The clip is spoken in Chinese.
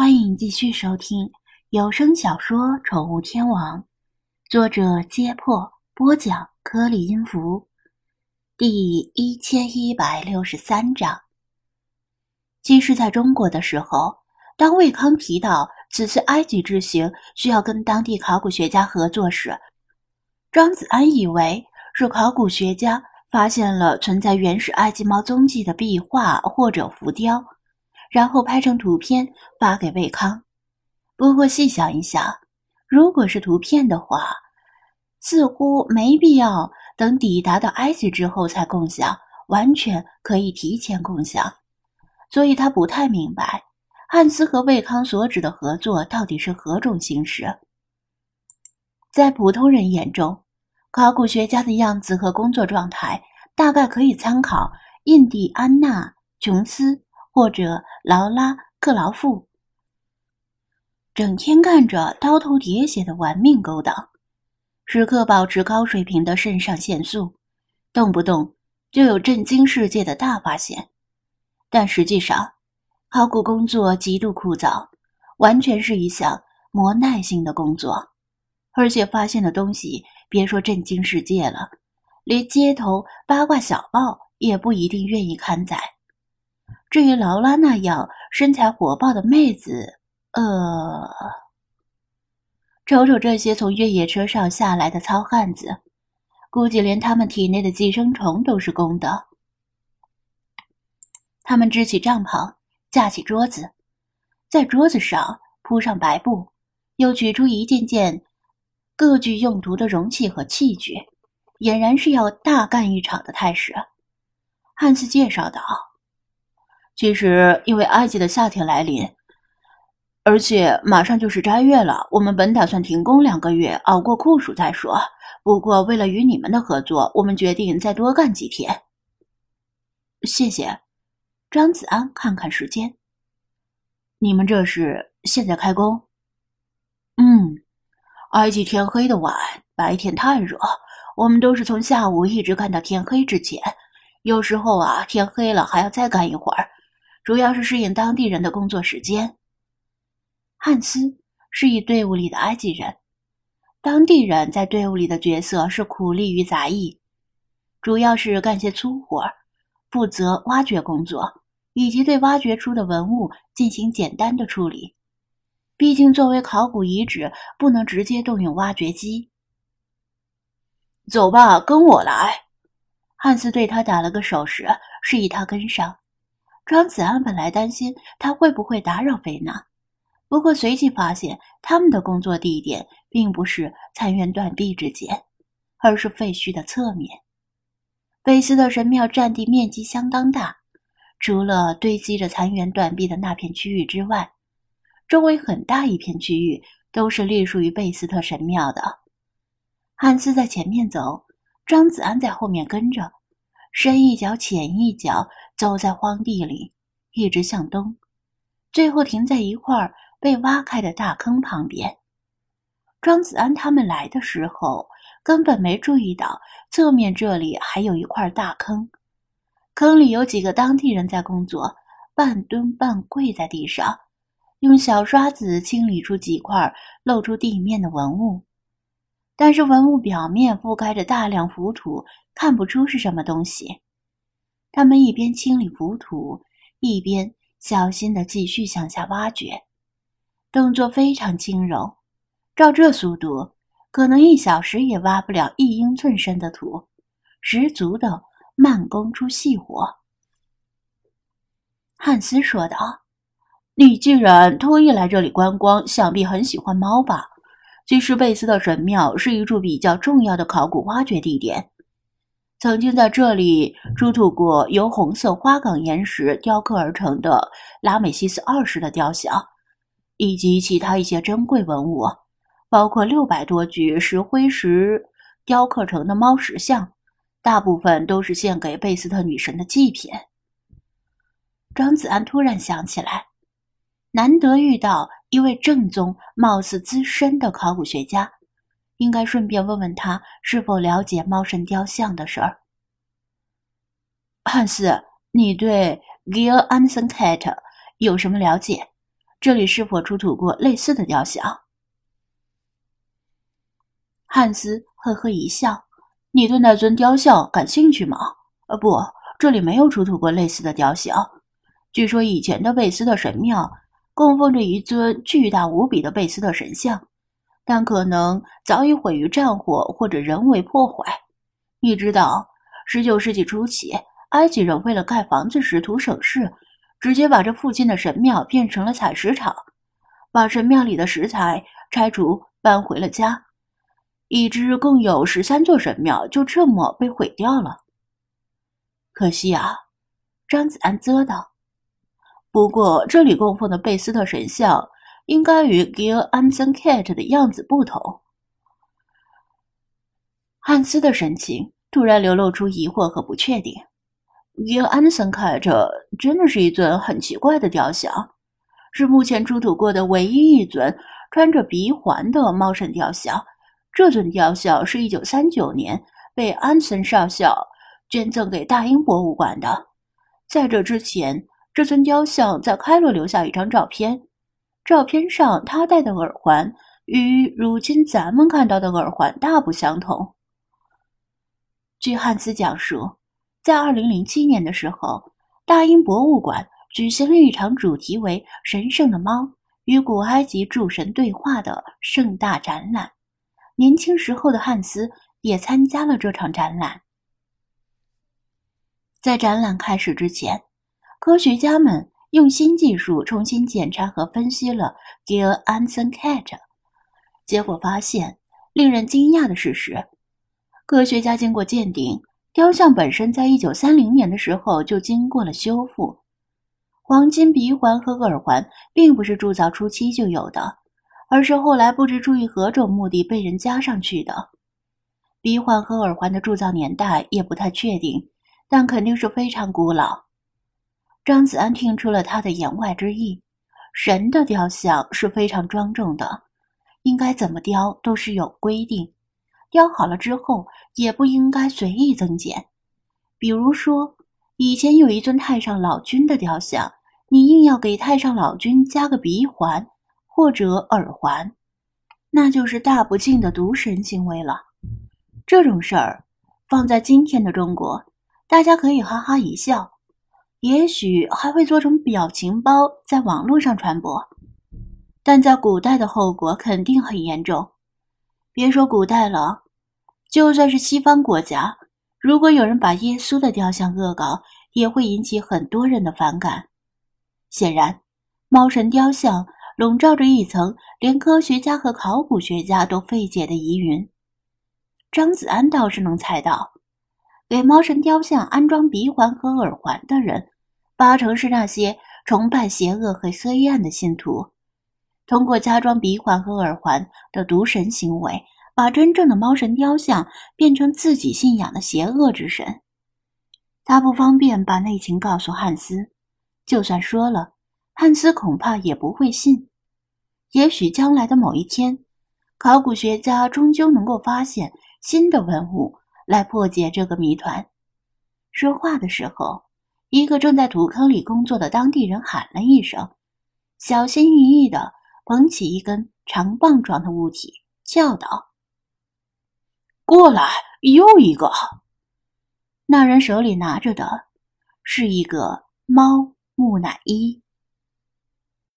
欢迎继续收听有声小说《宠物天王》，作者：揭破，播讲：颗粒音符，第一千一百六十三章。其实，在中国的时候，当魏康提到此次埃及之行需要跟当地考古学家合作时，张子安以为是考古学家发现了存在原始埃及猫踪迹的壁画或者浮雕。然后拍成图片发给魏康。不过细想一想，如果是图片的话，似乎没必要等抵达到埃及之后才共享，完全可以提前共享。所以他不太明白汉斯和魏康所指的合作到底是何种形式。在普通人眼中，考古学家的样子和工作状态大概可以参考印第安纳·琼斯。或者劳拉·克劳夫，整天干着刀头铁血的玩命勾当，时刻保持高水平的肾上腺素，动不动就有震惊世界的大发现。但实际上，考古工作极度枯燥，完全是一项磨耐性的工作，而且发现的东西，别说震惊世界了，连街头八卦小报也不一定愿意刊载。至于劳拉那样身材火爆的妹子，呃，瞅瞅这些从越野车上下来的糙汉子，估计连他们体内的寄生虫都是公的。他们支起帐篷，架起桌子，在桌子上铺上白布，又取出一件件各具用途的容器和器具，俨然是要大干一场的态势。汉斯介绍道。其实，因为埃及的夏天来临，而且马上就是斋月了，我们本打算停工两个月，熬过酷暑再说。不过，为了与你们的合作，我们决定再多干几天。谢谢，张子安。看看时间，你们这是现在开工？嗯，埃及天黑的晚，白天太热，我们都是从下午一直干到天黑之前。有时候啊，天黑了还要再干一会儿。主要是适应当地人的工作时间。汉斯是一队伍里的埃及人，当地人在队伍里的角色是苦力与杂役，主要是干些粗活，负责挖掘工作，以及对挖掘出的文物进行简单的处理。毕竟作为考古遗址，不能直接动用挖掘机。走吧，跟我来。汉斯对他打了个手势，示意他跟上。张子安本来担心他会不会打扰菲娜，不过随即发现他们的工作地点并不是残垣断壁之间，而是废墟的侧面。贝斯特神庙占地面积相当大，除了堆积着残垣断壁的那片区域之外，周围很大一片区域都是隶属于贝斯特神庙的。汉斯在前面走，张子安在后面跟着，深一脚浅一脚。走在荒地里，一直向东，最后停在一块被挖开的大坑旁边。庄子安他们来的时候，根本没注意到侧面这里还有一块大坑，坑里有几个当地人在工作，半蹲半跪在地上，用小刷子清理出几块露出地面的文物，但是文物表面覆盖着大量浮土，看不出是什么东西。他们一边清理浮土，一边小心地继续向下挖掘，动作非常轻柔。照这速度，可能一小时也挖不了一英寸深的土，十足的慢工出细活。汉斯说道：“你既然特意来这里观光，想必很喜欢猫吧？其实，贝斯的神庙是一处比较重要的考古挖掘地点。”曾经在这里出土过由红色花岗岩石雕刻而成的拉美西斯二世的雕像，以及其他一些珍贵文物，包括六百多具石灰石雕刻成的猫石像，大部分都是献给贝斯特女神的祭品。张子安突然想起来，难得遇到一位正宗、貌似资深的考古学家。应该顺便问问他是否了解猫神雕像的事儿。汉斯，你对 Gil Anson Cat 有什么了解？这里是否出土过类似的雕像？汉斯呵呵一笑：“你对那尊雕像感兴趣吗？”“呃，不，这里没有出土过类似的雕像。据说以前的贝斯特神庙供奉着一尊巨大无比的贝斯特神像，但可能早已毁于战火或者人为破坏。你知道，十九世纪初期，埃及人为了盖房子时图省事，直接把这附近的神庙变成了采石场，把神庙里的石材拆除搬回了家。”已知共有十三座神庙就这么被毁掉了，可惜啊！张子安啧道。不过这里供奉的贝斯特神像应该与 Gil Anson Cat 的样子不同。汉斯的神情突然流露出疑惑和不确定。Gil Anson Cat 真的是一尊很奇怪的雕像，是目前出土过的唯一一尊穿着鼻环的猫神雕像。这尊雕像是一九三九年被安森少校捐赠给大英博物馆的。在这之前，这尊雕像在开罗留下一张照片，照片上他戴的耳环与如今咱们看到的耳环大不相同。据汉斯讲述，在二零零七年的时候，大英博物馆举行了一场主题为“神圣的猫与古埃及诸神对话”的盛大展览。年轻时候的汉斯也参加了这场展览。在展览开始之前，科学家们用新技术重新检查和分析了 Gil Anson Cat，结果发现令人惊讶的事实：科学家经过鉴定，雕像本身在一九三零年的时候就经过了修复。黄金鼻环和耳环并不是铸造初期就有的。而是后来不知出于何种目的被人加上去的。鼻环和耳环的铸造年代也不太确定，但肯定是非常古老。张子安听出了他的言外之意：神的雕像是非常庄重的，应该怎么雕都是有规定，雕好了之后也不应该随意增减。比如说，以前有一尊太上老君的雕像，你硬要给太上老君加个鼻环。或者耳环，那就是大不敬的渎神行为了。这种事儿放在今天的中国，大家可以哈哈一笑，也许还会做成表情包在网络上传播。但在古代的后果肯定很严重。别说古代了，就算是西方国家，如果有人把耶稣的雕像恶搞，也会引起很多人的反感。显然，猫神雕像。笼罩着一层连科学家和考古学家都费解的疑云。张子安倒是能猜到，给猫神雕像安装鼻环和耳环的人，八成是那些崇拜邪恶和黑暗的信徒，通过加装鼻环和耳环的毒神行为，把真正的猫神雕像变成自己信仰的邪恶之神。他不方便把内情告诉汉斯，就算说了，汉斯恐怕也不会信。也许将来的某一天，考古学家终究能够发现新的文物来破解这个谜团。说话的时候，一个正在土坑里工作的当地人喊了一声，小心翼翼地捧起一根长棒状的物体，叫道：“过来，又一个！”那人手里拿着的是一个猫木乃伊。